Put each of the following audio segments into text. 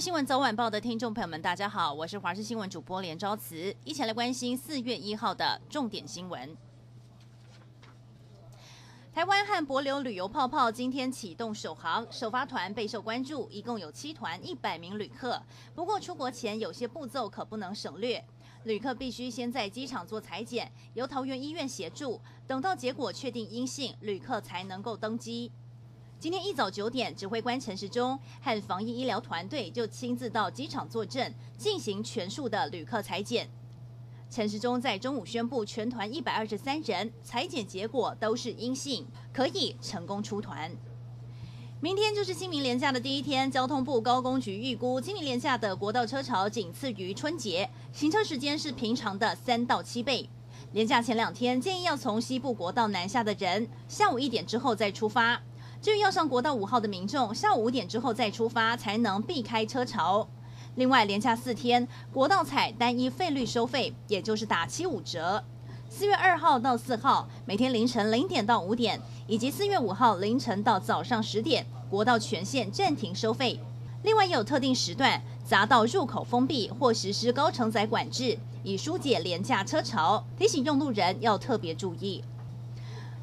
新闻早晚报的听众朋友们，大家好，我是华视新闻主播连昭慈，一起来关心四月一号的重点新闻。台湾和帛琉旅游泡泡今天启动首航，首发团备受关注，一共有七团一百名旅客。不过出国前有些步骤可不能省略，旅客必须先在机场做采检，由桃园医院协助，等到结果确定阴性，旅客才能够登机。今天一早九点，指挥官陈时中和防疫医疗团队就亲自到机场坐镇，进行全数的旅客采检。陈时中在中午宣布，全团一百二十三人采检结果都是阴性，可以成功出团。明天就是清明连假的第一天，交通部高工局预估，清明连假的国道车潮仅次于春节，行车时间是平常的三到七倍。连假前两天，建议要从西部国道南下的人，下午一点之后再出发。至于要上国道五号的民众，下午五点之后再出发，才能避开车潮。另外，连假四天，国道采单一费率收费，也就是打七五折。四月二号到四号，每天凌晨零点到五点，以及四月五号凌晨到早上十点，国道全线暂停收费。另外，也有特定时段匝道入口封闭或实施高承载管制，以疏解连假车潮。提醒用路人要特别注意。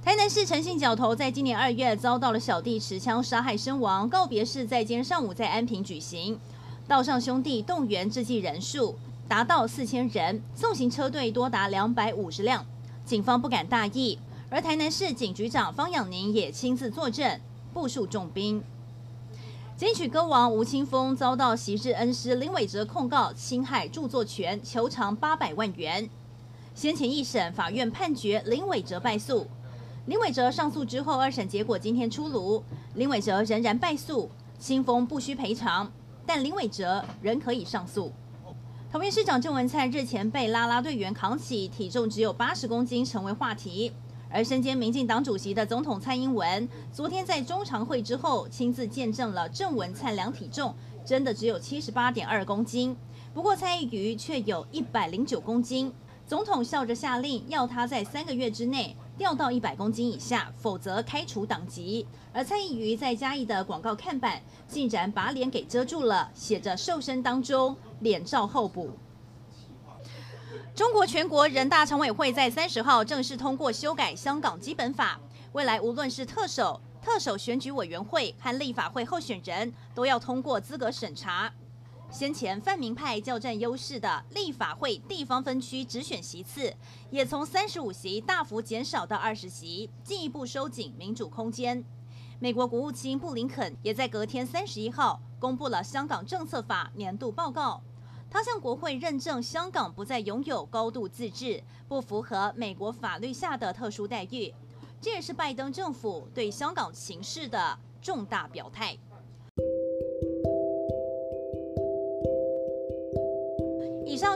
台南市诚信角头在今年二月遭到了小弟持枪杀害身亡，告别式在今天上午在安平举行。道上兄弟动员致祭人数达到四千人，送行车队多达两百五十辆，警方不敢大意。而台南市警局长方养宁也亲自坐镇，部署重兵。金曲歌王吴青峰遭到昔日恩师林伟哲控告侵害著作权，求偿八百万元。先前一审法院判决林伟哲败诉。林伟哲上诉之后，二审结果今天出炉，林伟哲仍然败诉，青峰不需赔偿，但林伟哲仍可以上诉。桃园市长郑文灿日前被拉拉队员扛起，体重只有八十公斤，成为话题。而身兼民进党主席的总统蔡英文，昨天在中常会之后，亲自见证了郑文灿量体重，真的只有七十八点二公斤。不过蔡易余却有一百零九公斤，总统笑着下令，要他在三个月之内。掉到一百公斤以下，否则开除党籍。而蔡易余在嘉义的广告看板竟然把脸给遮住了，写着“瘦身当中，脸照后补”。中国全国人大常委会在三十号正式通过修改香港基本法，未来无论是特首、特首选举委员会和立法会候选人，都要通过资格审查。先前泛民派较占优势的立法会地方分区直选席次，也从三十五席大幅减少到二十席，进一步收紧民主空间。美国国务卿布林肯也在隔天三十一号公布了香港政策法年度报告，他向国会认证香港不再拥有高度自治，不符合美国法律下的特殊待遇。这也是拜登政府对香港情势的重大表态。